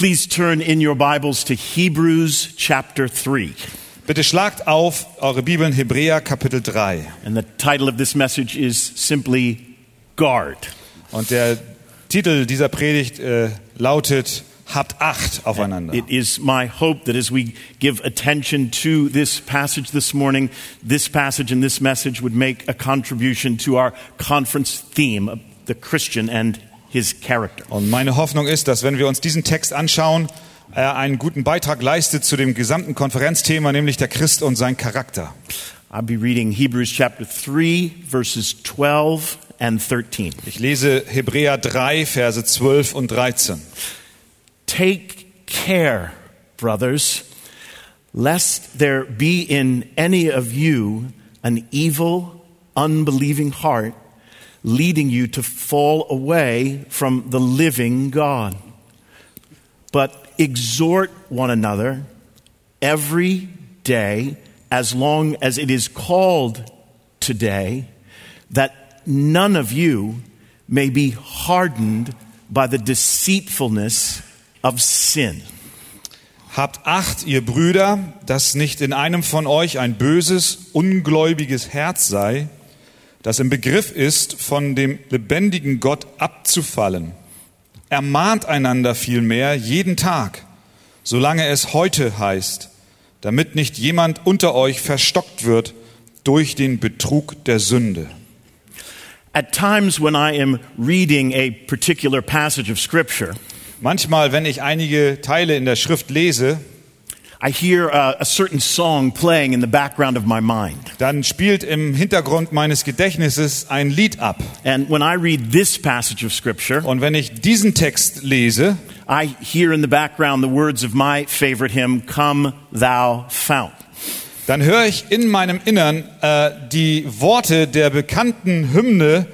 Please turn in your Bibles to Hebrews chapter 3. Bitte schlagt auf eure Bibeln Hebräer Kapitel 3. And the title of this message is simply Guard. Und der Titel dieser Predigt äh, lautet Habt Acht aufeinander. It is my hope that as we give attention to this passage this morning, this passage and this message would make a contribution to our conference theme of the Christian and his character. Und meine Hoffnung ist, dass wenn wir uns diesen Text anschauen, er einen guten Beitrag leistet zu dem gesamten Konferenzthema, nämlich der Christ und sein Charakter. I'll be reading Hebrews chapter 3, verses 12 and 13. Ich lese Hebräer 3, Verse 12 und 13. Take care, brothers, lest there be in any of you an evil, unbelieving heart leading you to fall away from the living God. But exhort one another every day, as long as it is called today, that none of you may be hardened by the deceitfulness of sin. Habt Acht, ihr Brüder, dass nicht in einem von euch ein böses, ungläubiges Herz sei, das im Begriff ist, von dem lebendigen Gott abzufallen. Ermahnt einander vielmehr jeden Tag, solange es heute heißt, damit nicht jemand unter euch verstockt wird durch den Betrug der Sünde. At times when I am reading a particular passage of Scripture, Manchmal, wenn ich einige Teile in der Schrift lese, I hear a, a certain song playing in the background of my mind. dann spielt im Hintergrund meines Gedächtnisses ein Lied ab. And when I read this passage of Scripture, Und wenn ich diesen Text lese, I hear in the background the words of my favorite hymn, Come Thou Fount. dann höre ich in meinem Innern äh, die Worte der bekannten Hymne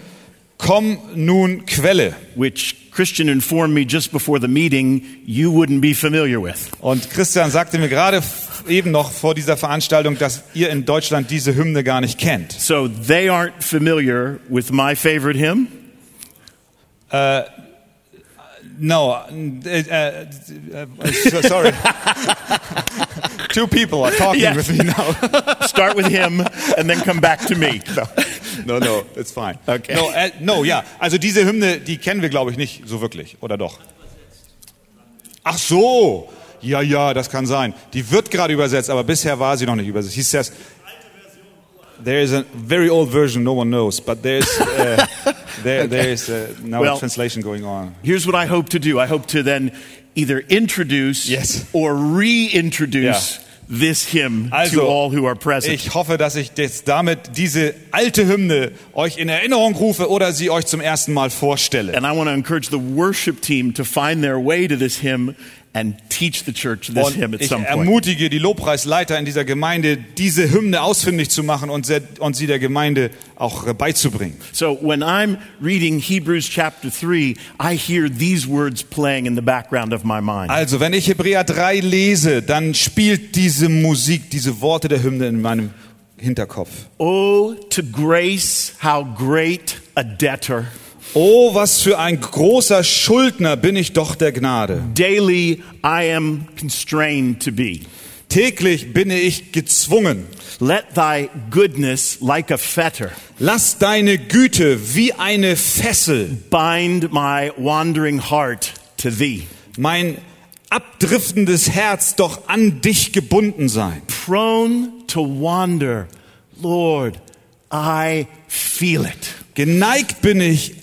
Komm nun Quelle. which Christian informed me just before the meeting you wouldn't be familiar with. Und Christian sagte mir gerade eben noch vor dieser Veranstaltung, dass ihr in Deutschland diese Hymne gar nicht kennt. So they aren't familiar with my favorite hymn. No, uh, uh, uh, sorry. Two people are talking Yes. with me now. Start with him and then come back to me. No, no, it's fine. Okay. No, äh, no, ja. Also diese Hymne, die kennen wir, glaube ich, nicht so wirklich, oder doch? Ach so. Ja, ja, das kann sein. Die wird gerade übersetzt, aber bisher war sie noch nicht übersetzt. He says, there is a very old version no one knows, but there's, uh, there, there is uh, now Well- a translation going on. Here's what I hope to do. I hope to then either introduce Yes. or reintroduce this hymn Also, to all who are present. ich hoffe, dass ich jetzt damit diese alte Hymne euch in Erinnerung rufe oder sie euch zum ersten Mal vorstelle. and I want to encourage the worship team to find their way to this hymn and teach the church this hymn Und at ich some point. ermutige die Lobpreisleiter in dieser Gemeinde, diese Hymne ausfindig zu machen und sie, und sie der Gemeinde auch beizubringen. So when I'm reading Hebrews chapter 3, I hear these words playing in the background of my mind. Also, wenn ich Hebräer 3 lese, dann spielt diese Musik, diese Worte der Hymne in meinem Hinterkopf. Oh, to grace, how great a debtor. Oh, was für ein großer Schuldner bin ich doch der Gnade. Daily I am constrained to be. Täglich bin ich gezwungen. Let thy goodness, like a fetter, Lass deine Güte wie eine Fessel bind my wandering heart to thee. mein abdriftendes Herz doch an dich gebunden sein. Prone to wander, Lord, I feel it. Geneigt bin ich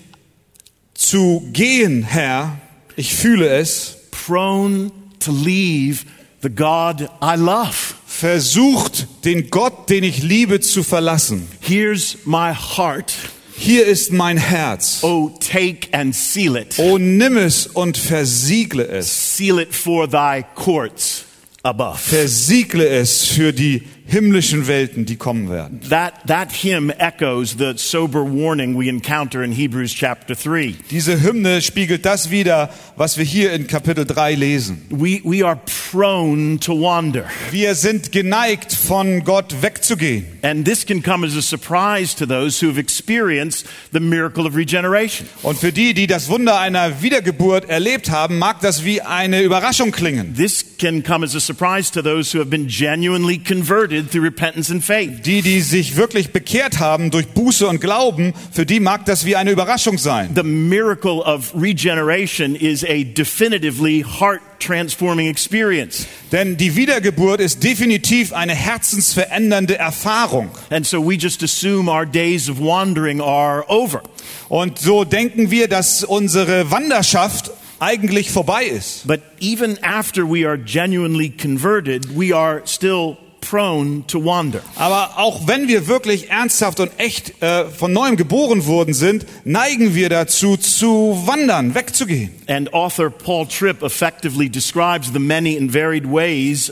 zu gehen, Herr. Ich fühle es. Prone to leave the God I love. Versucht, den Gott, den ich liebe, zu verlassen. Here's my heart. Hier ist mein Herz. Oh, take and seal it. O nimm es und versiegle es. Seal it for thy courts above. Versiegle es für die himmlischen Welten, die kommen werden. That, that hymn echoes the sober warning we encounter in Hebrews chapter 3. Diese Hymne spiegelt das wider, was wir hier in Kapitel 3 lesen. We, we are prone to wander. Wir sind geneigt, von Gott wegzugehen. And this can come as a surprise to those who have experienced the miracle of regeneration. Und für die, die das Wunder einer Wiedergeburt erlebt haben, mag das wie eine Überraschung klingen. This can come as a surprise to those who have been genuinely converted through repentance and faith. Die, die sich wirklich bekehrt haben durch Buße und Glauben, für die mag das wie eine Überraschung sein. The miracle of regeneration is a definitively heart transforming experience. Denn die Wiedergeburt ist definitiv eine herzensverändernde Erfahrung. And so we just assume our days of wandering are over. Und so denken wir, dass unsere Wanderschaft eigentlich vorbei ist. But even after we are genuinely converted, we are still prone to wander. Aber auch wenn wir wirklich ernsthaft und echt äh, von neuem geboren worden sind, neigen wir dazu zu wandern, wegzugehen. And author Paul Tripp effectively describes the many and varied ways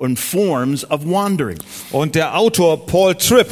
and forms of wandering. Und der Autor Paul Tripp,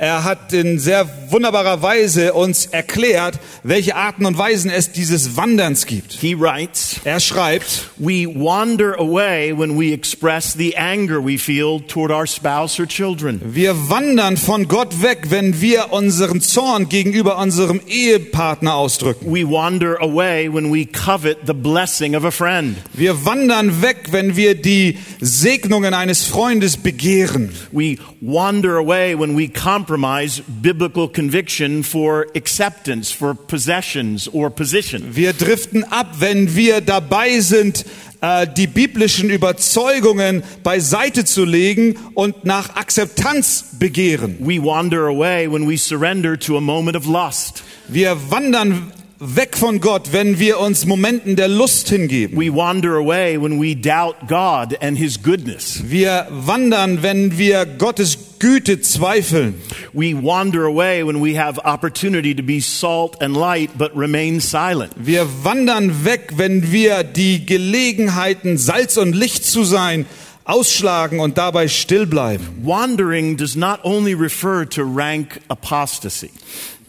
er hat in sehr wunderbarer Weise uns erklärt, welche Arten und Weisen es dieses Wanderns gibt. He writes, Er schreibt, We wander away when we express the anger we feel toward our spouse or children. wir wandern von Gott weg, wenn wir unseren Zorn gegenüber unserem Ehepartner ausdrücken. We wander away when we covet the blessing of a friend. Wir wandern weg, wenn wir die Segnungen eines Freundes begehren. We wander away when we compromise biblical conviction for acceptance, for possessions or position. Wir driften ab, wenn wir dabei sind, äh, die biblischen Überzeugungen beiseite zu legen und nach Akzeptanz begehren. We wander away when we surrender to a moment of lust. Wir wandern weg von Gott, wenn wir uns Momenten der Lust hingeben. We wander away when we doubt God and His goodness. Wir wandern, wenn wir Gottes Güte zweifeln. We wander away when we have opportunity to be salt and light but remain silent. Wir wandern weg, wenn wir die Gelegenheiten, Salz und Licht zu sein, ausschlagen und dabei still bleiben. Wandering does not only refer to rank apostasy.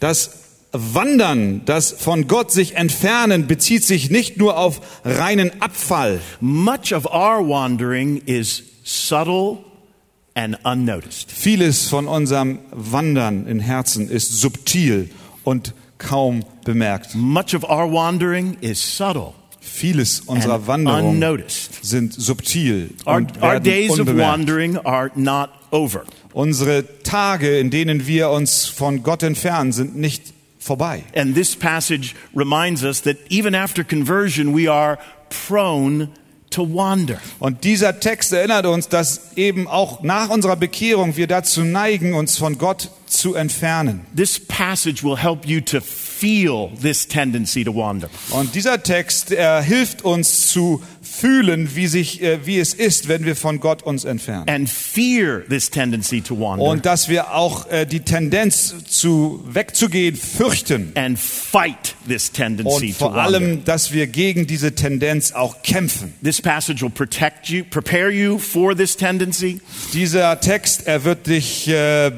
Das Wandern, das von Gott sich entfernen, bezieht sich nicht nur auf reinen Abfall. Much of our wandering is subtle and unnoticed. Vieles von unserem Wandern in Herzen ist subtil und kaum bemerkt. Much of our wandering is subtle Vieles unserer and Wanderungen unnoticed. sind subtil Our, und our werden days of wandering are not over. Unsere Tage, in denen wir uns von Gott entfernen, sind nicht vorbei. And this passage reminds us that even after conversion, we are prone to wander. Und dieser Text erinnert uns, dass eben auch nach unserer Bekehrung wir dazu neigen, uns von Gott zu entfernen. This passage will help you to feel this tendency to wander. Und dieser Text er hilft uns zu fühlen, wie, sich, äh, wie es ist, wenn wir von Gott uns entfernen. and fear this tendency to wander Und dass wir auch äh, die Tendenz zu wegzugehen fürchten. and fight this tendency Und vor allem, dass wir gegen diese Tendenz auch kämpfen. This passage will protect you, prepare you for this tendency Dieser Text, er wird dich äh,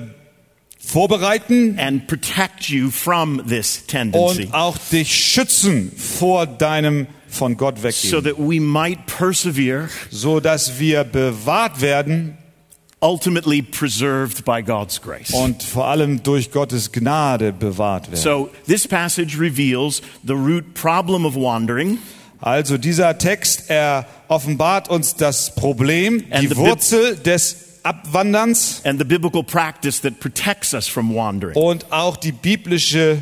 vorbereiten and protect you from this tendency und auch dich schützen vor deinem von Gott so weggehen, that we might persevere, so dass wir bewahrt werden ultimately preserved by God's grace. und vor allem durch Gottes Gnade bewahrt werden. So this passage reveals the root problem of wandering Also dieser Text, er offenbart uns das Problem, And die Wurzel des Abwanderns and the biblical practice that protects us from wandering. und auch die biblische,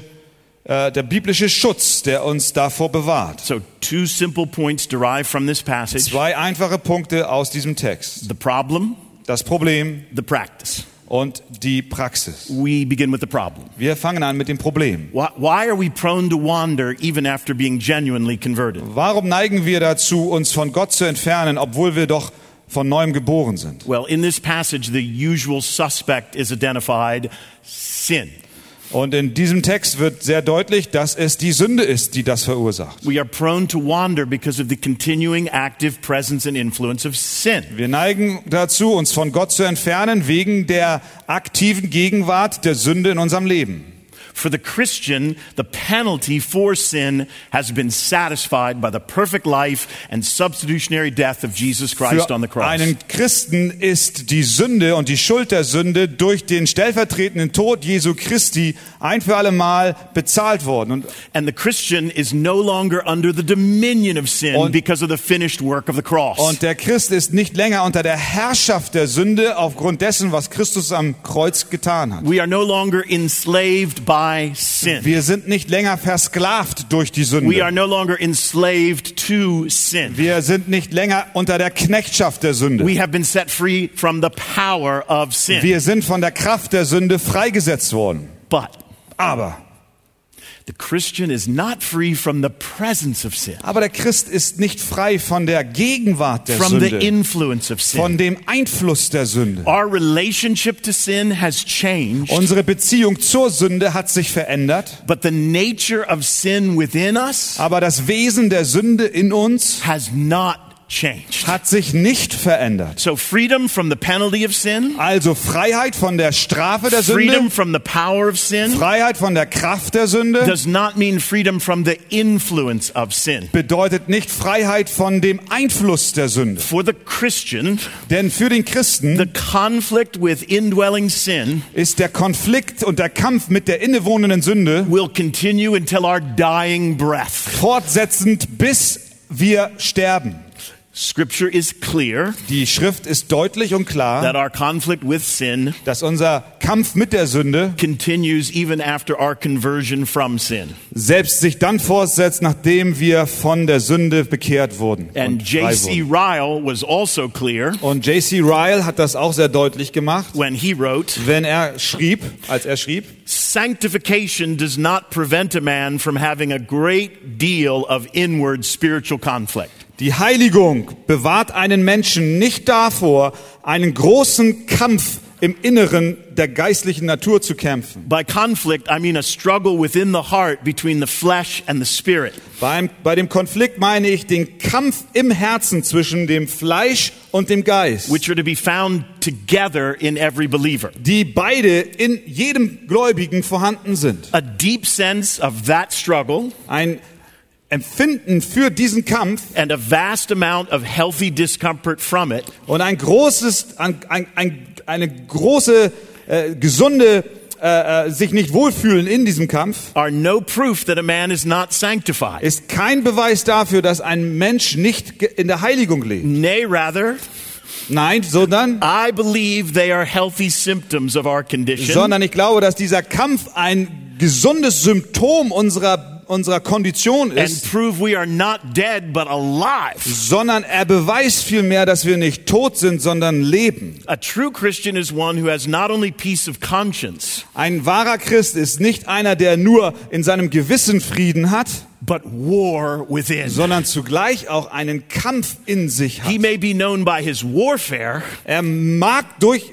äh, der biblische Schutz, der uns davor bewahrt. So two simple points derived from this passage. Zwei einfache Punkte aus diesem Text. The problem, Das Problem the practice. und die Praxis. We begin with the problem. Wir fangen an mit dem Problem. Why, why are we prone to wander even after being genuinely converted? Warum neigen wir dazu, uns von Gott zu entfernen, obwohl wir doch von neuem geboren sind? Well, in this passage, the usual suspect is identified sin. Und in diesem Text wird sehr deutlich, dass es die Sünde ist, die das verursacht. Wir neigen dazu, uns von Gott zu entfernen, wegen der aktiven Gegenwart der Sünde in unserem Leben. For the Christian, the penalty for sin has been satisfied by the perfect life and substitutionary death of Jesus Christ Für on the cross. einen Christen ist die Sünde und die Schuld der Sünde durch den stellvertretenden Tod Jesu Christi ein für alle Mal bezahlt worden. Und, And the Christian is no longer under the dominion of sin Und- because of the finished work of the cross. und der Christ ist nicht länger unter der Herrschaft der Sünde aufgrund dessen, was Christus am Kreuz getan hat. we are no longer enslaved by sin. Wir sind nicht länger versklavt durch die We are Sünde. no longer enslaved to sin. Wir sind nicht länger unter der Knechtschaft der Sünde. We have been set free from the power of sin. Wir sind von der Kraft der Sünde freigesetzt worden. But Aber, aber der Christ ist nicht frei von der Gegenwart der from the Sünde, influence of sin. von dem Einfluss der Sünde. Our relationship to sin has changed, Unsere Beziehung zur Sünde hat sich verändert, but the nature of sin within us aber das Wesen der Sünde in uns has not changed. hat sich nicht verändert. So freedom from the penalty of sin, Also Freiheit von der Strafe der freedom Sünde, from the power of sin Freiheit von der Kraft der Sünde does not mean freedom from the influence of sin. bedeutet nicht Freiheit von dem Einfluss der Sünde. For the Christian, Denn für den Christen the conflict with indwelling sin ist der Konflikt und der Kampf mit der innewohnenden Sünde will continue until our dying breath. fortsetzend, bis wir sterben. Scripture is clear Die Schrift ist deutlich und that klar, our conflict with sin dass unser Kampf mit der Sünde continues even after our conversion from sin. selbst sich dann fortsetzt, nachdem wir von der Sünde bekehrt wurden. And J.C. Ryle was also clear Und J.C. Ryle hat das auch sehr deutlich gemacht, when he wrote, wenn er schrieb, als er schrieb, Sanctification does not prevent a man from having a great deal of inward spiritual conflict. Die Heiligung bewahrt einen Menschen nicht davor, einen großen Kampf im Inneren der geistlichen Natur zu kämpfen. By conflict, I mean a struggle within the heart between the flesh and the spirit. Beim, bei dem Konflikt meine ich den Kampf im Herzen zwischen dem Fleisch und dem Geist, which are to be found together in every believer. die beide in jedem Gläubigen vorhanden sind. A deep sense of that struggle Ein Empfinden für diesen Kampf and a vast amount of healthy discomfort from it und ein großes, ein, ein, ein, eine große, äh, gesunde, äh, äh, sich nicht wohlfühlen in diesem Kampf are no proof that a man is not sanctified. ist kein Beweis dafür, dass ein Mensch nicht in der Heiligung lebt. Nay, rather, Nein, sondern, I believe they are healthy symptoms of our condition. sondern ich glaube, dass dieser Kampf ein gesundes Symptom unserer, unserer Kondition and ist, prove we are not dead but alive. sondern er beweist vielmehr, dass wir nicht tot sind, sondern leben. A true Christian is one who has not only peace of conscience, Ein wahrer Christ ist nicht einer, der nur in seinem Gewissen Frieden hat, but war within. sondern zugleich auch einen Kampf in sich He hat. may be known by his warfare Er mag durch,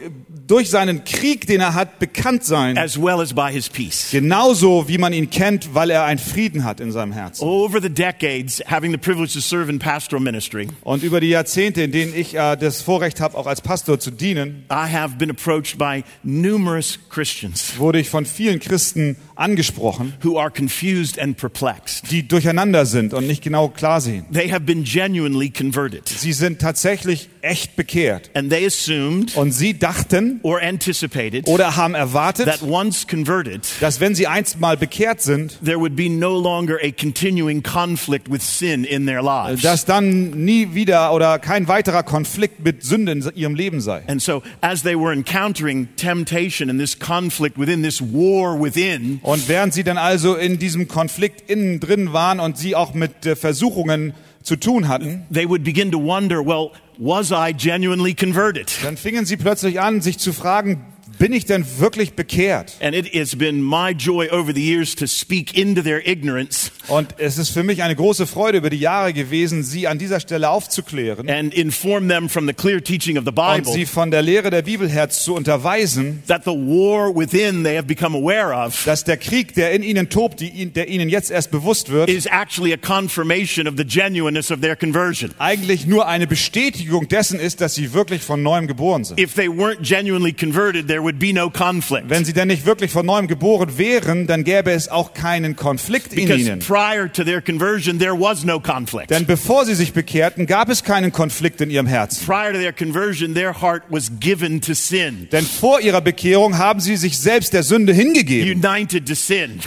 durch seinen Krieg, den er hat, bekannt sein, as well as by his peace. genauso wie man ihn kennt, weil er einen Frieden hat in seinem Herzen. Over the decades, having the privilege to serve in pastoral ministry, Und über die Jahrzehnte, in denen ich äh, das Vorrecht habe, auch als Pastor zu dienen, I have been approached by numerous Christians wurde ich von vielen Christen angesprochen, who are confused and perplexed. die durcheinander sind und nicht genau klar sehen. They have been genuinely converted, Sie sind tatsächlich echt bekehrt. and they assumed Und sie dachten or anticipated oder haben erwartet, that once converted, dass wenn sie einst mal bekehrt sind, there would be no longer a continuing conflict with sin in their lives. dass dann nie wieder oder kein weiterer Konflikt mit Sünde in ihrem Leben sei. And so, as they were encountering temptation and this conflict within, this war within, Und während sie dann also in diesem Konflikt innen drin waren und sie auch mit äh, Versuchungen zu tun hatten, they would begin to wonder, well, was I genuinely converted? dann fingen sie plötzlich an, sich zu fragen, Bin ich denn wirklich bekehrt? And it has been my joy over the years to speak into their ignorance Und es ist für mich eine große Freude über die Jahre gewesen, Sie an dieser Stelle aufzuklären and inform them from the clear teaching of the und Bible Sie von der Lehre der Bibel her zu unterweisen, that the war within they have become aware of dass der Krieg, der in Ihnen tobt, der Ihnen jetzt erst bewusst wird, is actually a confirmation of the genuineness of their conversion. eigentlich nur eine Bestätigung dessen ist, dass Sie wirklich von neuem geboren sind. If they weren't genuinely converted, there Wenn Sie denn nicht wirklich von neuem geboren wären, dann gäbe es auch keinen Konflikt in Because Ihnen. prior to their conversion, there was no conflict. Denn bevor Sie sich bekehrten, gab es keinen Konflikt in Ihrem Herzen. Prior to their conversion, their heart was given to sin, Denn vor Ihrer Bekehrung haben Sie sich selbst der Sünde hingegeben.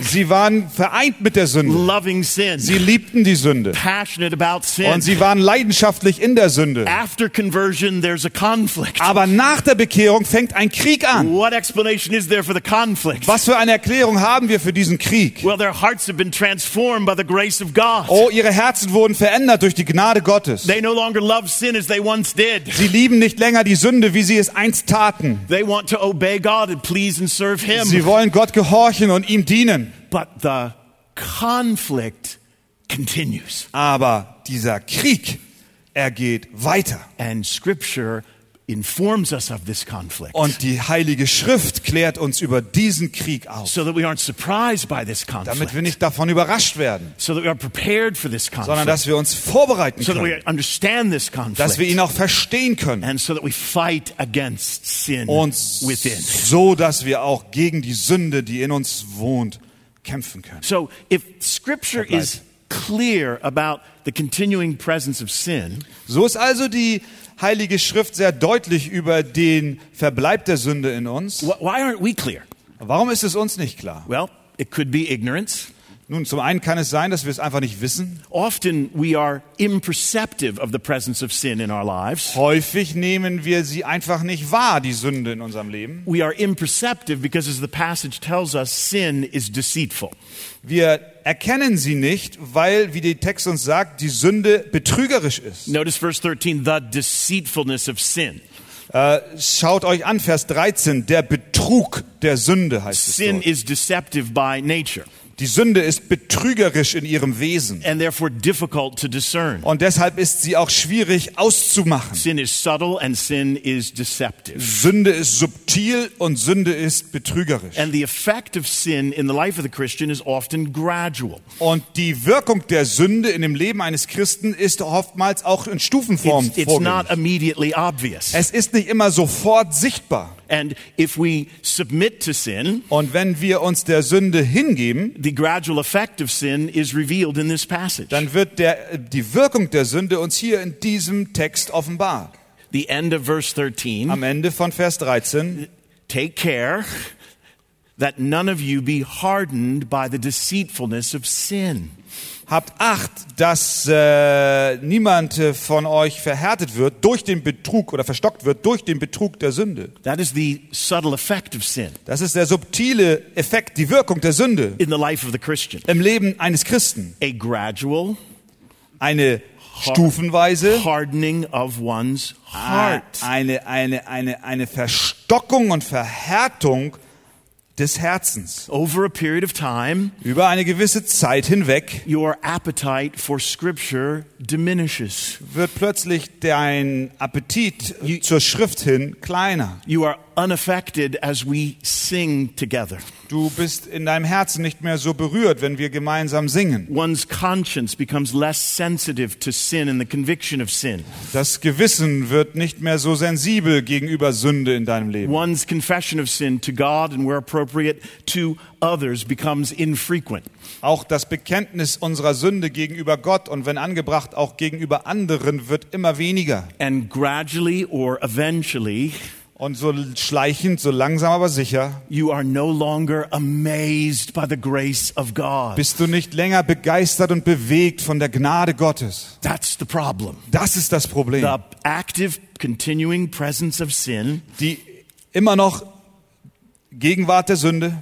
Sie waren vereint mit der Sünde. loving sin, Sie liebten die Sünde. Und sie waren leidenschaftlich in der Sünde. After conversion, there's a conflict. Aber nach der Bekehrung fängt ein Krieg an. What explanation is there for the conflict? Was für eine Erklärung haben wir für diesen Krieg? Well, their hearts have been transformed by the grace of God. Oh, ihre Herzen wurden verändert durch die Gnade Gottes. They no longer love sin as they once did. Sie lieben nicht länger die Sünde, wie sie es einst taten. They want to obey God and please and serve Him. Sie wollen Gott gehorchen und ihm dienen. But the conflict continues. Aber dieser Krieg, er geht weiter. And Scripture informs us of this conflict Und die Heilige Schrift klärt uns über diesen Krieg auf, so that we aren't surprised by this damit conflict, wir nicht davon überrascht werden, so that we are prepared for this sondern conflict, dass wir uns vorbereiten so that we können, understand this dass wir ihn conflict, auch verstehen können. and so that we fight against sin und within. so, dass wir auch gegen die Sünde, die in uns wohnt, kämpfen können. So if Scripture is clear about the continuing presence of sin, So ist also die Heilige Schrift sehr deutlich über den Verbleib der Sünde in uns. wh- why aren't we clear? Warum ist es uns nicht klar? Well, it could be ignorance. Nun, zum einen kann es sein, dass wir es einfach nicht wissen. Often we are imperceptive of the presence of sin in our lives. Häufig nehmen wir sie einfach nicht wahr, die Sünde in unserem Leben. We are imperceptive because, as the passage tells us, sin is deceitful. Wir erkennen sie nicht, weil, wie der Text uns sagt, die Sünde betrügerisch ist. Notice verse 13 the deceitfulness of sin. Äh, schaut euch an, Vers 13, der Betrug der Sünde heißt es Sin is deceptive by nature Die Sünde ist betrügerisch in ihrem Wesen. and therefore difficult to discern. Und deshalb ist sie auch schwierig auszumachen. Sin is subtle and sin is deceptive. Sünde ist subtil und Sünde ist betrügerisch. And the effect of sin in the life of the Christian is often gradual. Und die Wirkung der Sünde in dem Leben eines Christen ist oftmals auch in Stufenform It's, it's not immediately obvious. Es ist nicht immer sofort sichtbar. And if we submit to sin, Und wenn wir uns der Sünde hingeben, the gradual effect of sin is revealed in this passage. dann wird der, die Wirkung der Sünde uns hier in diesem Text offenbar. The end of verse 13 Am Ende von Vers 13. Take care that none of you be hardened by the deceitfulness of sin. Habt Acht, dass äh, niemand äh, von euch verhärtet wird durch den Betrug oder verstockt wird durch den Betrug der Sünde. That is the subtle effect of sin Das ist der subtile Effekt, die Wirkung der Sünde in the life of the Christian. im Leben eines Christen. A gradual Eine stufenweise, hardening of one's heart. eine, eine, eine, eine Verstockung und Verhärtung des Herzens. Over a period of time, Über eine gewisse Zeit hinweg your appetite for Scripture diminishes. wird plötzlich dein Appetit zur Schrift hin kleiner. You are unaffected as we sing together. Du bist in deinem Herzen nicht mehr so berührt, wenn wir gemeinsam singen. One's conscience becomes less sensitive to sin and the conviction of sin. Das Gewissen wird nicht mehr so sensibel gegenüber Sünde in deinem Leben. One's confession of sin to God and where appropriate to others becomes infrequent. Auch das Bekenntnis unserer Sünde gegenüber Gott und wenn angebracht auch gegenüber anderen wird immer weniger. And gradually or eventually, Und so schleichend, so langsam aber sicher you are no longer amazed by the grace of God. bist du nicht länger begeistert und bewegt von der Gnade Gottes. That's the problem. Das ist das Problem. The active, continuing presence of sin Die immer noch Gegenwart der Sünde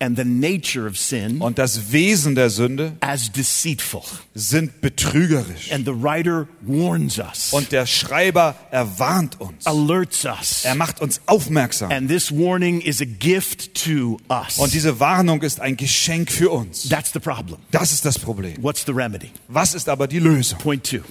and the nature of sin und das Wesen der Sünde as deceitful. sind betrügerisch. And the writer warns us, Und der Schreiber erwarnt uns. alerts us. Er macht uns aufmerksam. And this warning is a gift to us. Und diese Warnung ist ein Geschenk für uns. That's the problem. Das ist das Problem. What's the remedy? Was ist aber die Lösung? Point two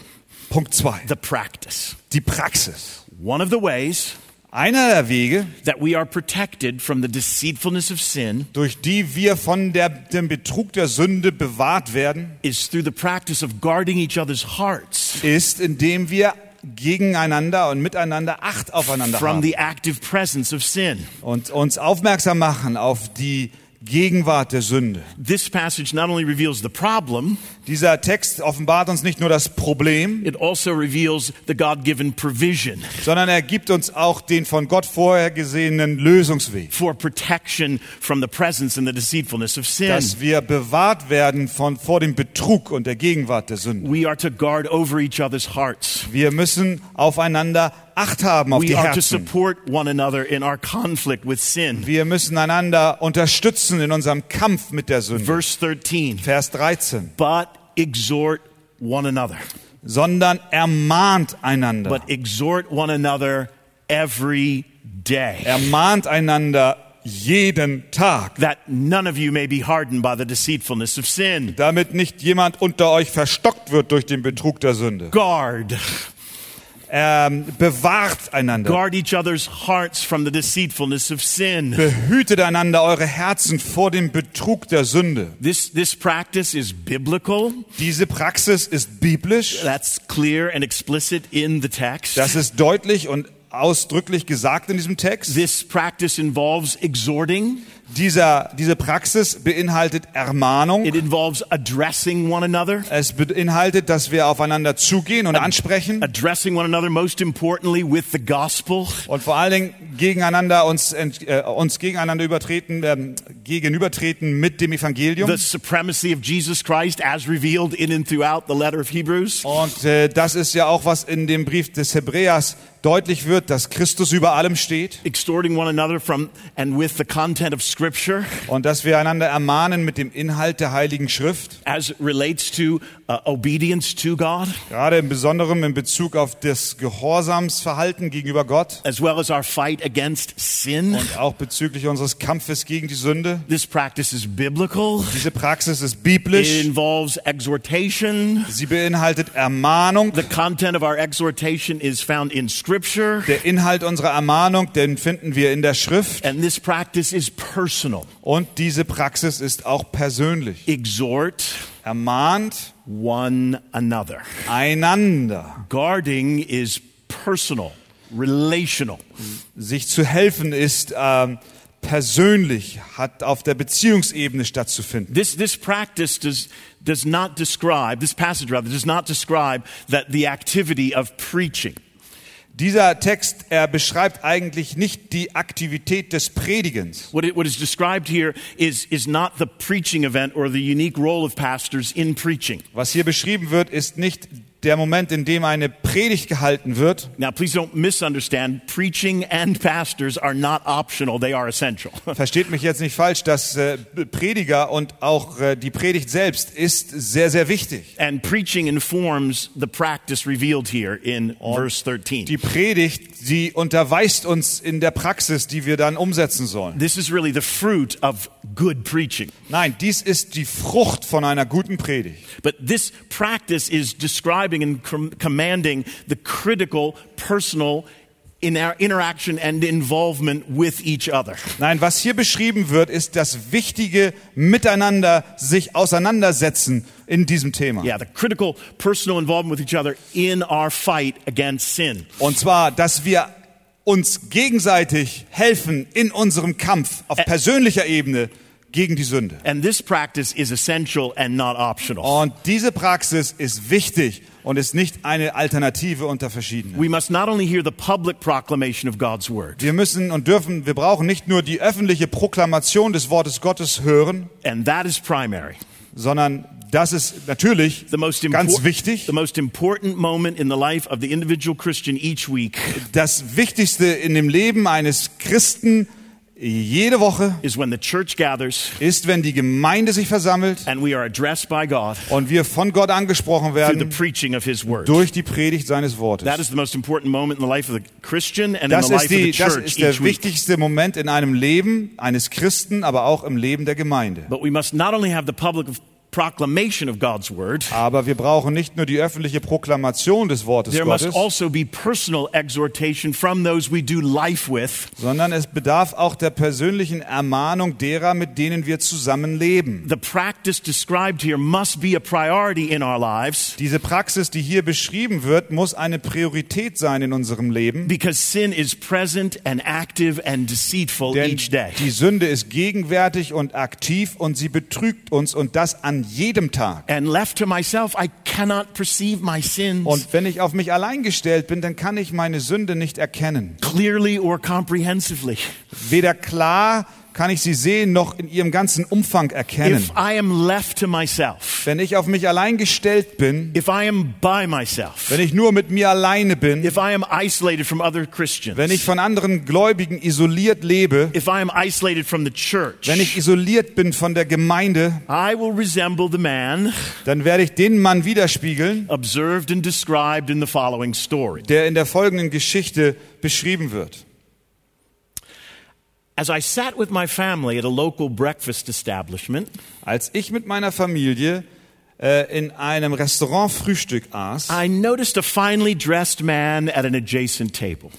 Punkt zwei: the practice. Die Praxis. One of the ways Einer der Wege, that we are protected from the deceitfulness of sin durch die wir von der, dem Betrug der Sünde bewahrt werden, is through the practice of guarding each other's hearts ist, indem wir gegeneinander und miteinander Acht aufeinander from haben the active presence of sin. und uns aufmerksam machen auf die Gegenwart der Sünde. This passage not only reveals the problem, Dieser Text offenbart uns nicht nur das Problem, it also reveals the God given provision sondern er gibt uns auch den von Gott vorhergesehenen Lösungsweg, for protection from the presence and the deceitfulness of sin. dass wir bewahrt werden von, vor dem Betrug und der Gegenwart der Sünde. We are to guard over each other's hearts. Wir müssen aufeinander Acht haben auf We die Herzen. support one another in our conflict with sin. Wir müssen einander unterstützen in unserem Kampf mit der Sünde. Verse 13. Vers 13. But exhort one another. Sondern ermahnt einander. But exhort one another every day. Ermahnt einander jeden Tag, That none of you may be hardened by the deceitfulness of sin. damit nicht jemand unter euch verstockt wird durch den Betrug der Sünde. Guard. Ähm, bewahrt einander. Guard each other's hearts from the deceitfulness of sin. Behütet einander eure Herzen vor dem Betrug der Sünde. This, this practice is biblical. Diese Praxis ist biblisch. That's clear and explicit in the text. Das ist deutlich und ausdrücklich gesagt in diesem Text. This practice involves exhorting. Dieser, diese Praxis beinhaltet Ermahnung. It involves addressing one another. Es beinhaltet, dass wir aufeinander zugehen und ansprechen Addressing one another, most importantly, with the gospel. und vor allen Dingen gegeneinander uns, äh, uns gegeneinander übertreten, ähm, gegenübertreten mit dem Evangelium. The supremacy of Jesus Christ as revealed in and throughout the letter of Hebrews. Und äh, das ist ja auch, was in dem Brief des Hebräers deutlich wird, dass Christus über allem steht Exhorting one another from and with the content of Scripture und dass wir einander ermahnen mit dem Inhalt der Heiligen Schrift, as it relates to uh, obedience to God, gerade im Besonderen in Bezug auf das Gehorsamsverhalten gegenüber Gott as well as our fight against sin. und auch bezüglich unseres Kampfes gegen die Sünde. This practice is biblical. Diese Praxis ist It biblisch. involves exhortation. Sie beinhaltet Ermahnung. The content of our exhortation is found in Scripture. Der Inhalt unserer Ermahnung, den finden wir in der Schrift. And this practice is personal. Und diese Praxis ist auch persönlich. Exhort Ermahnt one another. einander. Guarding is personal, relational. Sich zu helfen ist ähm, persönlich, hat auf der Beziehungsebene stattzufinden. This, this practice does, does not describe, this passage rather, does not describe that the activity of preaching. Dieser Text, er beschreibt eigentlich nicht die Aktivität des Predigens. What, it, what is described here is, is not the preaching event or the unique role of pastors in preaching. Was hier beschrieben wird, ist nicht der Moment, in dem eine Predigt gehalten wird. Now, please don't misunderstand. Preaching and pastors are not optional, they are essential. Versteht mich jetzt nicht falsch, dass äh, Prediger und auch äh, die Predigt selbst ist sehr, sehr wichtig. And preaching informs the practice revealed here in verse 13. Die Predigt, sie unterweist uns in der Praxis, die wir dann umsetzen sollen. This is really the fruit of good preaching. Nein, dies ist die Frucht von einer guten Predigt. But this practice is describing and com- commanding the critical personal in our interaction and involvement with each other. Nein, was hier beschrieben wird, ist das wichtige Miteinander, sich auseinandersetzen in diesem Thema. Yeah, the critical personal involvement with each other in our fight against sin. Und zwar, dass wir uns gegenseitig helfen in unserem Kampf auf persönlicher Ebene gegen die Sünde. And this practice is essential and not optional. Und diese Praxis ist wichtig und ist nicht eine Alternative unter verschiedenen. We must not only hear the public proclamation of God's word, Wir müssen und dürfen, wir brauchen nicht nur die öffentliche Proklamation des Wortes Gottes hören, and that is primary. sondern das ist natürlich The most, ganz wichtig. the most important moment in the life of the individual Christian each week Das Wichtigste in dem Leben eines Christen jede Woche is when the church gathers ist, wenn die Gemeinde sich versammelt and we are addressed by God und wir von Gott angesprochen through the werden preaching of His Word. durch die Predigt seines Wortes. That is the most important moment in the life of the Christian and in Das the life ist, of the die, das church ist der each week. wichtigste Moment in einem Leben eines Christen, aber auch im Leben der Gemeinde. But we must not only have the public proclamation of God's Word, Aber wir brauchen nicht nur die öffentliche Proklamation des Wortes there must Gottes, also be personal exhortation from those we do life with sondern es bedarf auch der persönlichen Ermahnung derer, mit denen wir zusammen leben. the practice described here must be a priority in our lives Diese Praxis, die hier beschrieben wird, muss eine Priorität sein in unserem Leben. because sin is present and active and deceitful Denn each day. die Sünde ist gegenwärtig und aktiv und sie betrügt uns und das an jedem Tag. And left to myself, I cannot perceive my sins Und wenn ich auf mich allein gestellt bin, dann kann ich meine Sünde nicht erkennen. clearly or comprehensively. Weder klar kann ich sie sehen, noch in ihrem ganzen Umfang erkennen. If I am left to myself, Wenn ich auf mich allein gestellt bin, if I am by myself, wenn ich nur mit mir alleine bin, if I am isolated from other Christians, wenn ich von anderen Gläubigen isoliert lebe, church, wenn ich isoliert bin von der Gemeinde, I will resemble the man dann werde ich den Mann widerspiegeln, observed and described in the following story. der in der folgenden Geschichte beschrieben wird. As I sat with my family at a local breakfast establishment, Als ich mit meiner Familie äh, in einem Restaurant Frühstück aß, I noticed a finely dressed man at an adjacent table.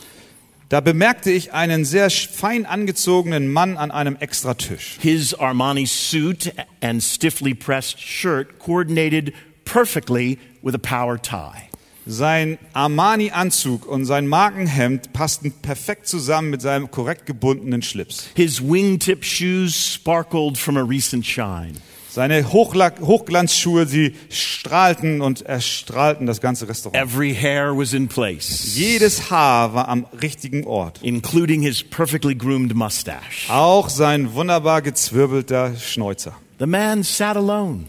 da bemerkte ich einen sehr fein angezogenen Mann an einem Extratisch. His Armani suit and stiffly pressed shirt coordinated perfectly with a power tie. Sein Armani-Anzug und sein Markenhemd passten perfekt zusammen mit seinem korrekt gebundenen Schlips. His wingtip shoes sparkled from a recent shine. Seine Hochla Hochglanzschuhe, sie strahlten und erstrahlten das ganze Restaurant. Every hair was in place, Jedes Haar war am richtigen Ort. including his perfectly groomed mustache. Auch sein wunderbar gezwirbelter Schnäuzer. The man sat alone,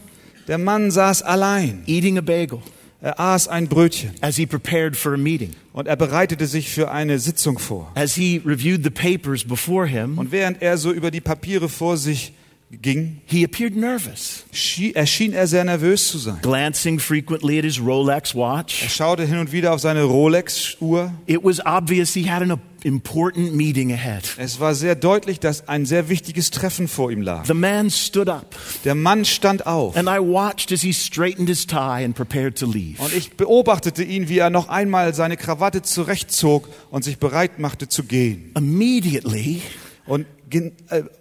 Der Mann saß allein. eating a bagel Er aß ein Brötchen as he prepared for a meeting. und er bereitete sich für eine Sitzung vor. As he reviewed the papers before him, Und während er so über die Papiere vor sich ging, he appeared nervous, schie- erschien er sehr nervös zu sein. glancing frequently at his Rolex Er watch. schaute hin und wieder auf seine Rolex-Uhr. It was obvious he had an important meeting ahead. Es war sehr deutlich, dass ein sehr wichtiges Treffen vor ihm lag. The man stood up, Der Mann stand auf and I watched as he straightened his tie and prepared to leave. und ich beobachtete ihn, wie er noch einmal seine Krawatte zurechtzog und sich bereit machte zu gehen. Immediately, Und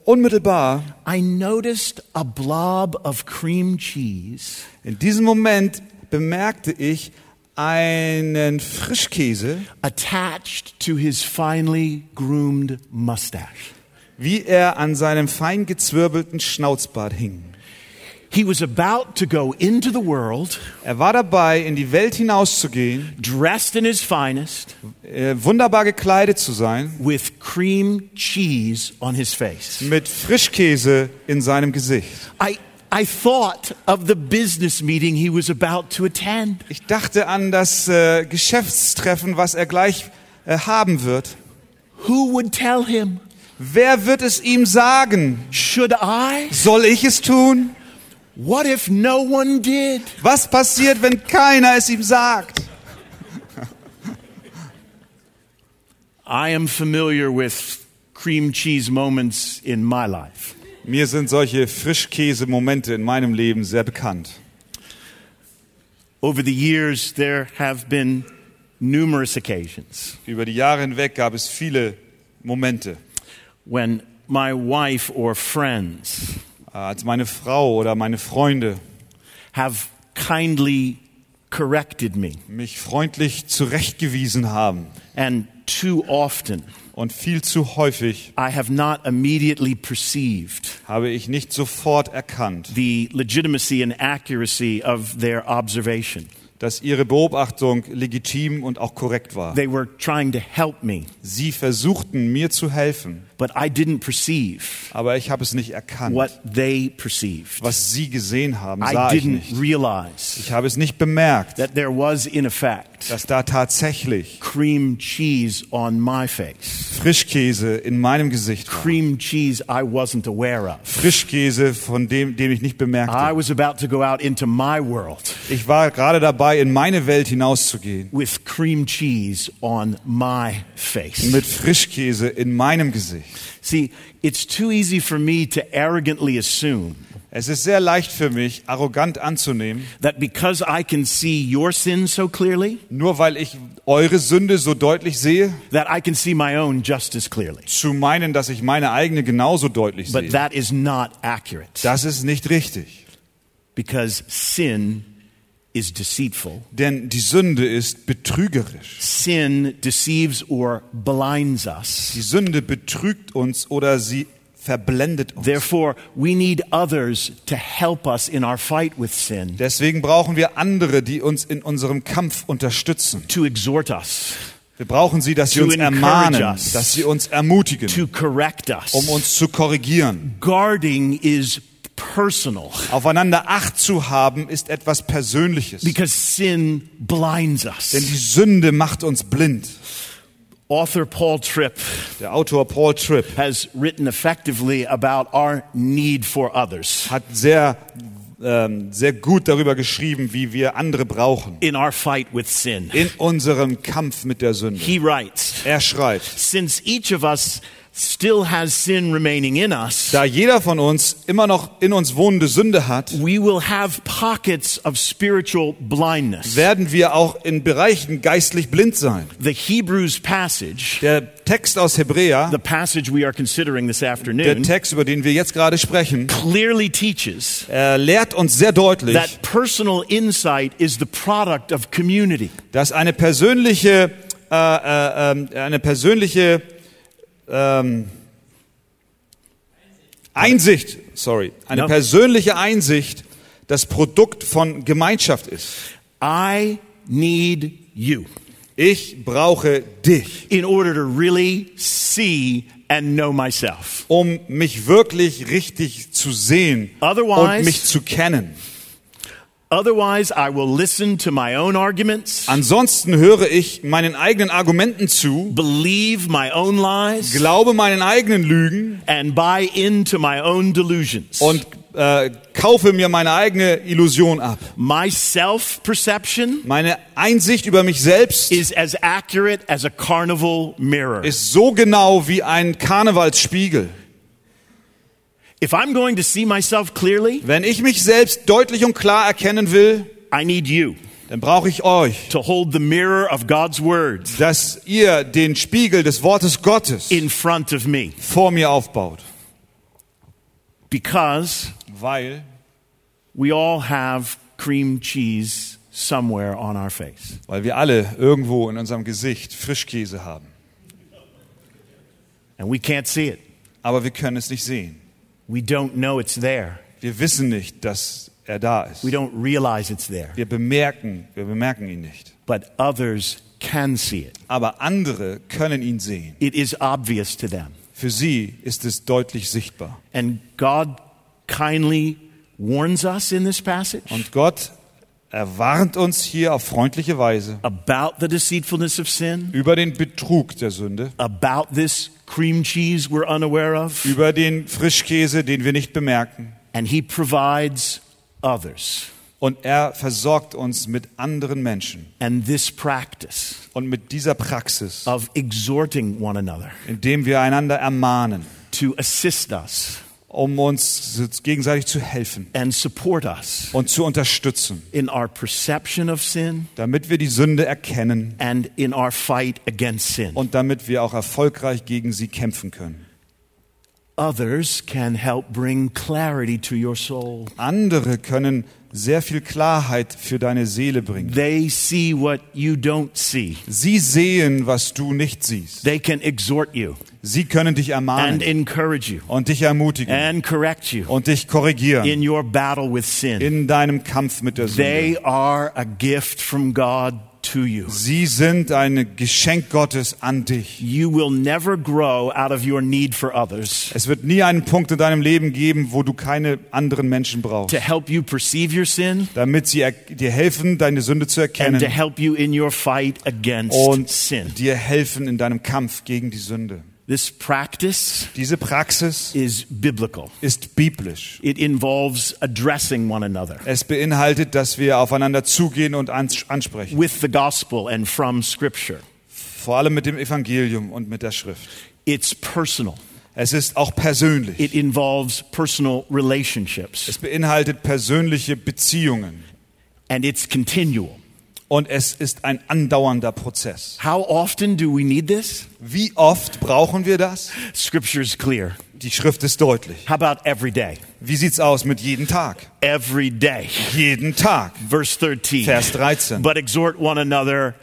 unmittelbar I noticed a blob of cream cheese in diesem Moment bemerkte ich einen Frischkäse, attached to his finely groomed mustache. wie er an seinem fein gezwirbelten Schnauzbart hing. He was about to go into the world, Er war dabei, in die Welt hinauszugehen, dressed in his finest, äh, wunderbar gekleidet zu sein, with cream cheese on his face. mit Frischkäse in seinem Gesicht. I, I thought of the business meeting he was about to attend. Ich dachte an das äh, Geschäftstreffen, was er gleich äh, haben wird. Who would tell him? Wer wird es ihm sagen? Should I? Soll ich es tun? What if no one did? Was passiert, wenn keiner es ihm sagt? I am familiar with cream cheese moments in my life. Mir sind solche Frischkäse-Momente in meinem Leben sehr bekannt. Over the years, there have been numerous occasions Über die Jahre hinweg gab es viele Momente, when my wife or friends als meine Frau oder meine Freunde have kindly corrected me, mich freundlich zurechtgewiesen haben. and too often Und viel zu häufig I have not immediately perceived habe ich nicht sofort erkannt, the legitimacy and accuracy of their observation. dass ihre Beobachtung legitim und auch korrekt war. They were trying to help me, Sie versuchten mir zu helfen, but I didn't perceive aber ich habe es nicht erkannt. what they perceived. Was sie gesehen haben, I sah ich didn't nicht. realize Ich habe es nicht bemerkt, that there was, in effect, dass da tatsächlich cream cheese on my face. Frischkäse in meinem Gesicht war. Cream cheese I wasn't aware of. Frischkäse, von dem, dem ich nicht I bemerkte. was about to go out into my world Ich war gerade dabei, in meine Welt hinauszugehen. with cream cheese on my face. Mit Frischkäse in meinem See, it's too easy for me to arrogantly assume Es ist sehr leicht für mich, arrogant anzunehmen, that because I can see your sin so clearly, nur weil ich eure Sünde so deutlich sehe, that I can see my own just as clearly. zu meinen, dass ich meine eigene genauso deutlich But sehe. that is not accurate Das ist nicht richtig. because sin is deceitful. Denn die Sünde ist betrügerisch. Sin deceives or blinds us. Die Sünde betrügt uns oder sie verblendet uns. Therefore, we need others to help us in our fight with sin, Deswegen brauchen wir andere, die uns in unserem Kampf unterstützen. to exhort us, Wir brauchen sie, dass sie uns ermahnen, us. dass sie uns ermutigen, to correct us. um uns zu korrigieren. Guarding is personal Aufeinander Acht zu haben, ist etwas Persönliches. because sin blinds us. Denn die Sünde macht uns blind. Author Paul Tripp Der Autor Paul Tripp has written effectively about our need for others hat sehr, ähm, sehr gut darüber geschrieben, wie wir andere brauchen. in our fight with sin. In unserem Kampf mit der Sünde. He writes, Er schreibt, since each of us still has sin remaining in us, da jeder von uns immer noch in uns wohnende Sünde hat, we will have pockets of spiritual blindness. werden wir auch in Bereichen geistlich blind sein. The Hebrews passage, Der Text aus Hebräer, the passage we are considering this der afternoon, Text, über den wir jetzt gerade sprechen, clearly teaches er lehrt uns sehr deutlich, that personal insight is the product of community. dass eine persönliche, äh, äh, ähm, eine persönliche ähm, Einsicht, sorry, eine No. persönliche Einsicht das Produkt von Gemeinschaft ist. I need you Ich brauche dich, in order to really see and know myself. um mich wirklich richtig zu sehen Otherwise- und mich zu kennen. Otherwise, I will listen to my own arguments, Ansonsten höre ich meinen eigenen Argumenten zu, believe my own lies, glaube meinen eigenen Lügen and buy into my own delusions. und äh, kaufe mir meine eigene Illusion ab. my self perception Meine Einsicht über mich selbst is as accurate as a carnival mirror. ist so genau wie ein Karnevalsspiegel. If I'm going to see myself clearly, Wenn ich mich selbst deutlich und klar erkennen will, I need you dann brauche ich euch, to hold the mirror of God's word dass ihr den Spiegel des Wortes Gottes in front of me. vor mir aufbaut. Because Weil, we all have cream cheese somewhere on our face. weil wir alle irgendwo in unserem Gesicht Frischkäse haben. And we can't see it. Aber wir können es nicht sehen. We don't know it's there. Wir wissen nicht, dass er da ist. We don't realize it's there. Wir bemerken, wir bemerken ihn nicht. But others can see it. Aber andere können ihn sehen. It is obvious to them. Für sie ist es deutlich sichtbar. And God kindly warns us in this passage Und Gott erwarnt uns hier auf freundliche Weise about the deceitfulness of sin, über den Betrug der Sünde, about this cream cheese we're unaware of, über den Frischkäse, den wir nicht bemerken. and He provides others. Und er versorgt uns mit anderen Menschen And this practice und mit dieser Praxis, of exhorting one another indem wir einander ermahnen, to assist us um uns gegenseitig zu helfen and support us und zu unterstützen, in our perception of sin damit wir die Sünde erkennen and in our fight against sin. und damit wir auch erfolgreich gegen sie kämpfen können. Others can help bring clarity to your soul. Andere können sehr viel Klarheit für deine Seele bringen. They see what you don't see. Sie sehen, was du nicht siehst. They can exhort you Sie können dich and ermahnen encourage you und dich ermutigen and correct you und dich korrigieren in your battle with sin. in deinem Kampf mit der Sünde. They are a gift from God to you. Sie sind ein Geschenk Gottes an dich. You will never grow out of your need for others Es wird nie einen Punkt in deinem Leben geben, wo du keine anderen Menschen brauchst, to help you perceive your sin damit sie dir helfen, deine Sünde zu and to erkennen help you in your fight against und sin. dir helfen in deinem Kampf gegen die Sünde. This practice Diese Praxis is biblical. ist biblisch. It involves addressing one another Es beinhaltet, dass wir aufeinander zugehen und ans- ansprechen. with the gospel and from scripture. Vor allem mit dem Evangelium und mit der Schrift. It's personal. Es ist auch persönlich. It involves personal relationships Es beinhaltet persönliche Beziehungen. and it's continual. Und es ist ein andauernder Prozess. How often do we need this? Wie oft brauchen wir das? Scripture is clear. Die Schrift ist deutlich. How about every day? Wie sieht's aus mit jeden Tag? Every day. Jeden Tag. Verse 13. Vers 13. But exhort one another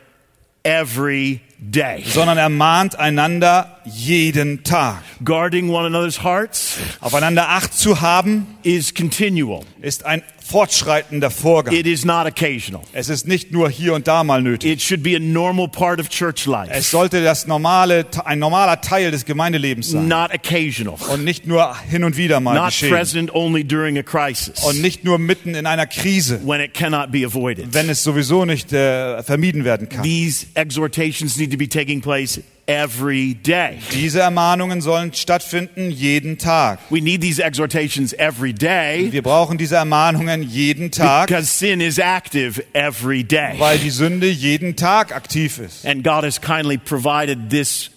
every day. Sondern ermahnt einander jeden Tag. Guarding one another's hearts Aufeinander Acht zu haben, is continual. ist ein fortschreitender Vorgang. It is not occasional. Es ist nicht nur hier und da mal nötig. It should be a normal part of church Es life, sollte das normale, ein normaler Teil des Gemeindelebens sein. not occasional, Und nicht nur hin und wieder mal not geschehen. present only during a crisis Und nicht nur mitten in einer Krise, when it cannot be avoided. wenn es sowieso nicht äh, vermieden werden kann. These exhortations need to be taking place every day. Diese Ermahnungen sollen stattfinden jeden Tag. We need these exhortations every day Wir brauchen diese Ermahnungen jeden Tag, because sin is active every day. weil die Sünde jeden Tag aktiv ist. And God has kindly provided this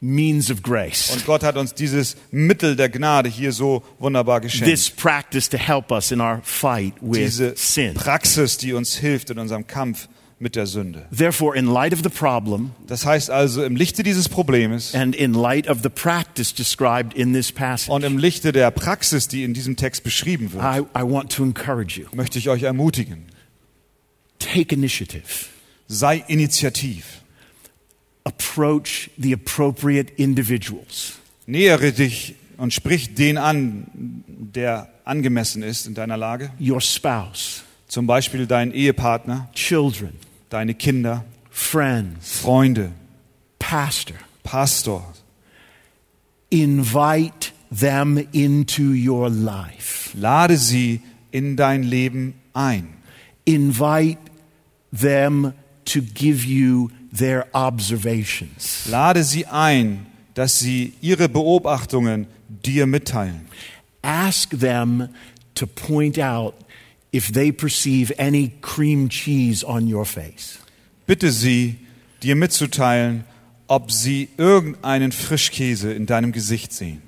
means of grace, Und Gott hat uns dieses Mittel der Gnade hier so wunderbar geschenkt. this practice to help us in our fight with Diese sin. Praxis, die uns hilft in unserem Kampf mit der Sünde. Therefore, in light of the problem Das heißt also, im Lichte dieses Problems and in light of the practice described in this passage, und im Lichte der Praxis, die in diesem Text beschrieben wird, I, I want to encourage you. möchte ich euch ermutigen. Take initiative. Sei initiativ. Approach the appropriate individuals. Nähere dich und sprich den an, der angemessen ist in deiner Lage. Your spouse, Zum Beispiel deinen Ehepartner, children, deine Kinder, friends, Freunde, pastor. Pastor. Invite them into your life. Lade sie in dein Leben ein. Invite them to give you their observations. Lade sie ein, dass sie ihre Beobachtungen dir mitteilen. Ask them to point out if they perceive any cream cheese on your face. Bitte sie, dir mitzuteilen, ob sie irgendeinen Frischkäse in deinem Gesicht sehen.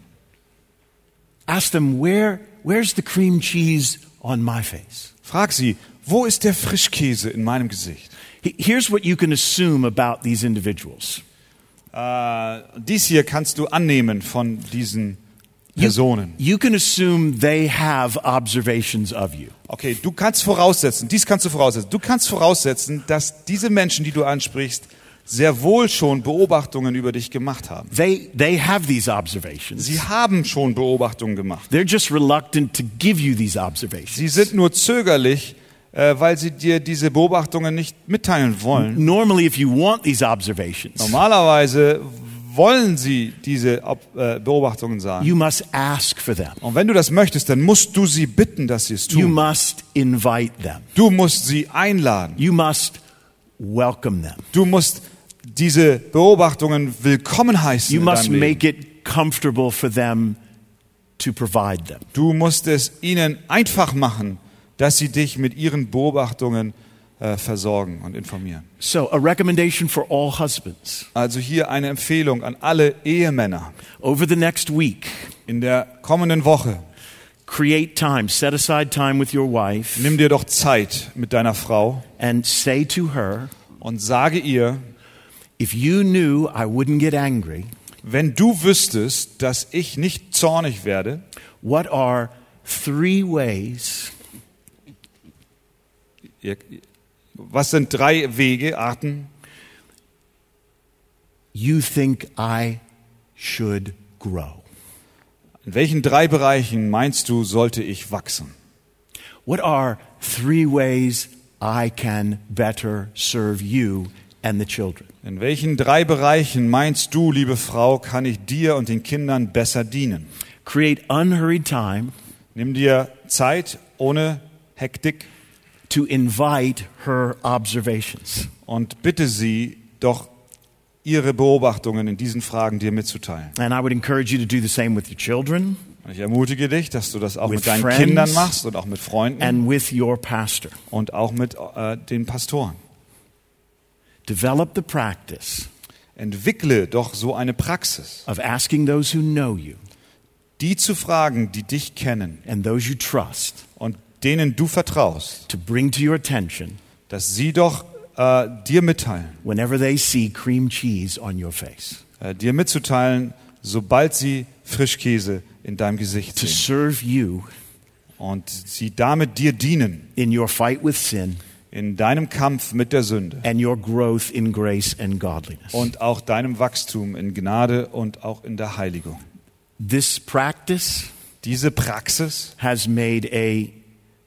Ask them, where, where's the cream cheese on my face? Frag sie, wo ist der Frischkäse in meinem Gesicht? He- Here's what you can assume about these individuals. Äh, dies hier kannst du annehmen von diesen Personen. You can assume they have observations of you. Okay, du kannst voraussetzen, dies kannst du voraussetzen. Du kannst voraussetzen, dass diese Menschen, die du ansprichst, sehr wohl schon Beobachtungen über dich gemacht haben. They, they have these observations. Sie haben schon Beobachtungen gemacht. They're just reluctant to give you these observations. Sie sind nur zögerlich, äh, weil sie dir diese Beobachtungen nicht mitteilen wollen. Normally, if you want these observations, Normalerweise wollen sie diese äh, Beobachtungen sagen. you must ask for them. Und wenn du das möchtest, dann musst du sie bitten, dass sie es You tun. must invite them. Du musst sie einladen. You must welcome them. Du musst diese Beobachtungen willkommen heißen. You must make it comfortable for them to provide them. Du musst es ihnen einfach machen, dass sie dich mit ihren Beobachtungen äh, versorgen und informieren. So, a recommendation for all husbands. Also hier eine Empfehlung an alle Ehemänner. Over the next week, In der kommenden Woche create time, set aside time with your wife, nimm dir doch Zeit mit deiner Frau and say to her, und sage ihr, If you knew I wouldn't get angry, wenn du wüsstest, dass ich nicht zornig werde, what are three ways ihr- was sind drei Wege, Arten, you think I should grow? in welchen drei Bereichen meinst du, sollte ich wachsen? What are three ways I can better serve you and the children? In welchen drei Bereichen meinst du, liebe Frau, kann ich dir und den Kindern besser dienen? Create unhurried time Nimm dir Zeit ohne Hektik to invite her observations. und bitte sie doch ihre Beobachtungen in diesen Fragen dir mitzuteilen. And I would encourage you to do the same with your children Und ich ermutige dich, dass du das auch mit deinen friends Kindern machst und auch mit Freunden and with your pastor. und auch mit äh, den Pastoren. Develop the practice Entwickle doch so eine Praxis, of asking those who know you die zu fragen, die dich kennen and those you trust und denen du vertraust, to bring to your attention dass sie doch äh, dir mitteilen, whenever they see cream cheese on your face. äh, dir mitzuteilen, sobald sie Frischkäse in deinem Gesicht To sehen serve you und sie damit dir dienen in your fight with sin in deinem Kampf mit der Sünde and your growth in grace and godliness. und auch deinem Wachstum in Gnade und auch in der Heiligung. This practice Diese Praxis has made a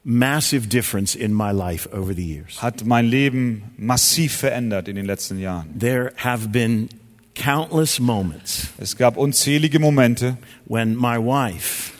massive difference in my life over the years. hat mein Leben massiv verändert in den letzten Jahren. There have been countless moments Es gab unzählige Momente, when my wife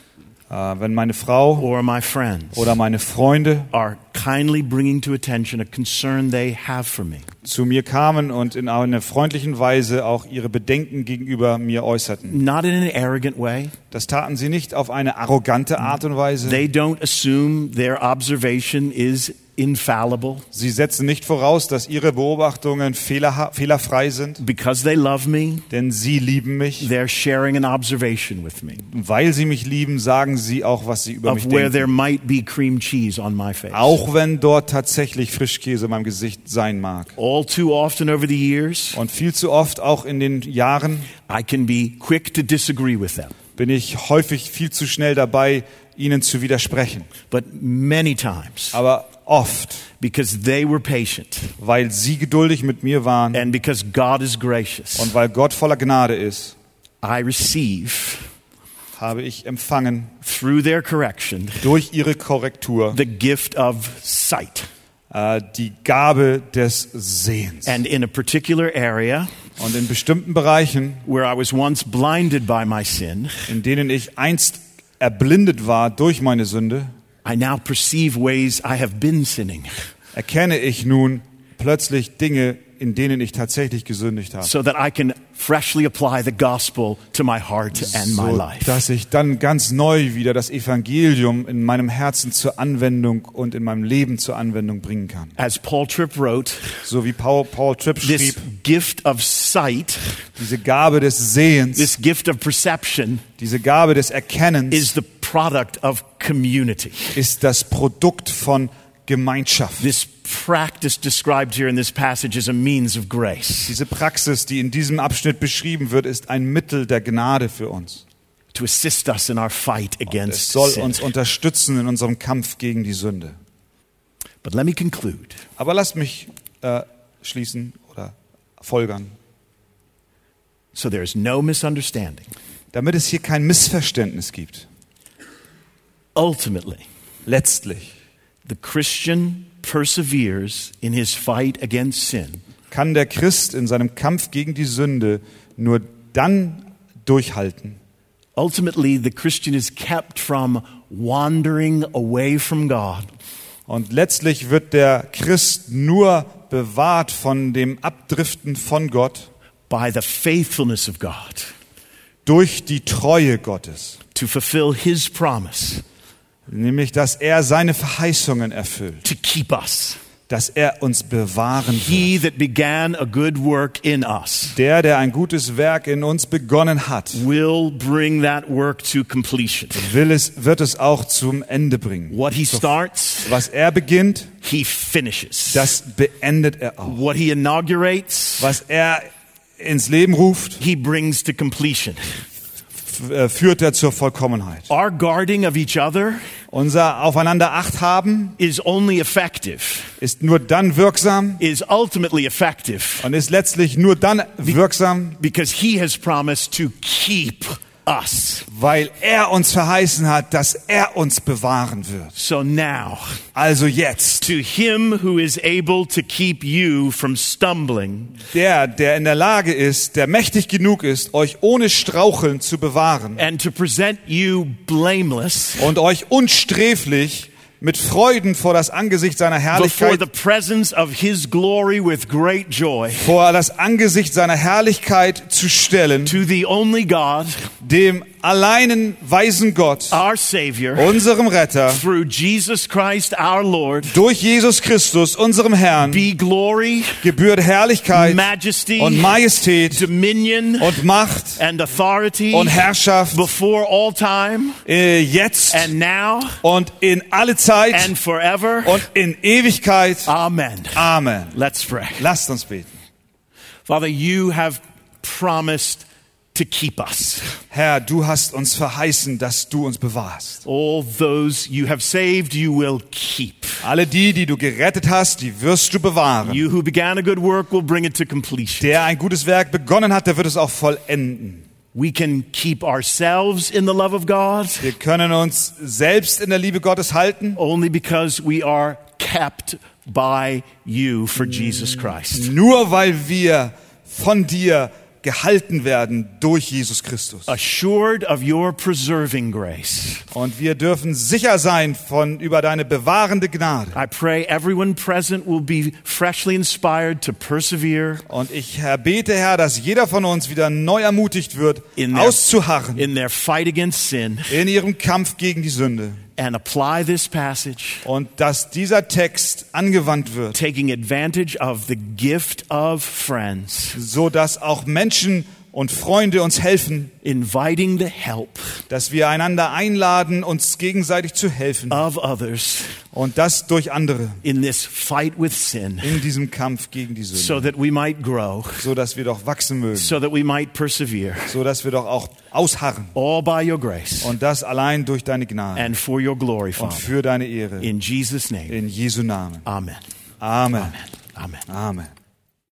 äh, wenn meine Frau or my friends oder meine Freunde are kindly bringing to attention a concern they have for me. zu mir kamen und in einer freundlichen Weise auch ihre Bedenken gegenüber mir äußerten. Not in an arrogant way. Das taten sie nicht auf eine arrogante Art und Weise. They don't assume their observation is infallible Sie setzen nicht voraus, dass ihre Beobachtungen fehlerha- fehlerfrei sind, because they love me. denn sie lieben mich. They're sharing an observation with me Weil sie mich lieben, sagen sie auch, was sie über mich of where there denken. might be cream cheese on my face. Auch wenn dort tatsächlich Frischkäse in meinem Gesicht sein mag. All too often over the years, Und viel zu oft, auch in den Jahren, I can be quick to disagree with them. bin ich häufig viel zu schnell dabei, ihnen zu widersprechen. But many times, Aber oft, because they were patient weil sie geduldig mit mir waren and because God is gracious, und weil Gott voller Gnade ist, I receive habe ich empfangen through their correction durch ihre Korrektur the gift of sight. äh, die Gabe des Sehens. And in a particular area Und in bestimmten Bereichen, where I was once blinded by my sin, in denen ich einst erblindet war durch meine Sünde, I now perceive ways I have been sinning erkenne ich nun plötzlich Dinge, in denen ich tatsächlich gesündigt habe. so that I can freshly apply the gospel to my heart and my So, life. dass ich dann ganz neu wieder das Evangelium in meinem Herzen zur Anwendung und in meinem Leben zur Anwendung bringen kann. As Paul Tripp wrote, So wie Paul, Paul Tripp this schrieb, gift of sight, diese Gabe des Sehens, this gift of perception, diese Gabe des Erkennens is the product of community. ist das Produkt von Gemeinschaft. This practice described here in this passage is a means of grace Diese Praxis, die in diesem Abschnitt beschrieben wird, ist ein Mittel der Gnade für uns. to assist us in our fight Es against soll sin. uns unterstützen in unserem Kampf gegen die Sünde. But let me conclude. Aber lasst mich äh, schließen oder folgern, So there is no misunderstanding. damit es hier kein Missverständnis gibt. Ultimately, Letztlich. the Christian perseveres in his fight against sin. Kann der Christ in seinem Kampf gegen die Sünde nur dann durchhalten, Ultimately, the Christian is kept from wandering away from God. Und letztlich wird der Christ nur bewahrt von dem Abdriften von Gott by the faithfulness of God durch die Treue Gottes, to fulfill his promise nämlich dass er seine Verheißungen erfüllt, to keep us. dass er uns bewahren wird. He that began a good work in us Der, der ein gutes Werk in uns begonnen hat, will bring that work to completion. will es, wird es auch zum Ende bringen. What he starts, Was er beginnt, he finishes. das beendet er auch. What he inaugurates, Was er ins Leben ruft, he brings to completion. Äh, führt er zur Vollkommenheit. Our guarding of each other Unser Aufeinander Acht haben is only effective, ist nur dann wirksam is ultimately effective und ist letztlich nur dann wirksam, because he has promised to keep us. weil er uns verheißen hat, dass er uns bewahren wird. So now, Also jetzt, to him who is able to keep you from stumbling der, der in der Lage ist, der mächtig genug ist, euch ohne Straucheln zu bewahren and to present you blameless und euch unsträflich mit Freuden vor das Angesicht seiner Herrlichkeit, the presence of his glory with great joy. vor das Angesicht seiner Herrlichkeit zu stellen, to the only God, dem alleinen weisen Gott, our Savior, unserem Retter, through Jesus Christ our Lord, durch Jesus Christus, unserem Herrn, be glory, gebührt Herrlichkeit majesty, und Majestät dominion, und Macht and authority und Herrschaft time äh, jetzt and now und in alle Zeit and forever. und in Ewigkeit. Amen. Amen. Let's pray. Lasst uns beten. Father, you have promised to keep us. Herr, du hast uns verheißen, dass du uns bewahrst. All those you have saved, you will keep. Alle die, die du gerettet hast, die wirst du bewahren. You who began a good work will bring it to completion. Der ein gutes Werk begonnen hat, der wird es auch vollenden. We can keep ourselves in the love of God Wir können uns selbst in der Liebe Gottes halten, only because we are kept by you for Jesus Christ. nur weil wir von dir gehalten werden durch Jesus Christus. Assured of your preserving grace. Und wir dürfen sicher sein von über deine bewahrende Gnade. I pray everyone present will be freshly inspired to persevere Und ich Herr, bete, Herr, dass jeder von uns wieder neu ermutigt wird, in their, auszuharren in their fight against sin in ihrem Kampf gegen die Sünde. And apply this passage, Und dass dieser Text angewandt wird, taking advantage of the gift of friends, so dass auch Menschen und Freunde uns helfen, inviting the help dass wir einander einladen, uns gegenseitig zu helfen. of others Und das durch andere in this fight with sin in diesem Kampf gegen die so Sünde. that we might grow, So dass wir doch wachsen mögen. so that we might persevere, So dass wir doch auch ausharren. all by your grace Und das allein durch deine Gnade and for your glory, und Father. für deine Ehre. In Jesus' name, In Jesu Namen. amen. Amen. Amen. Amen.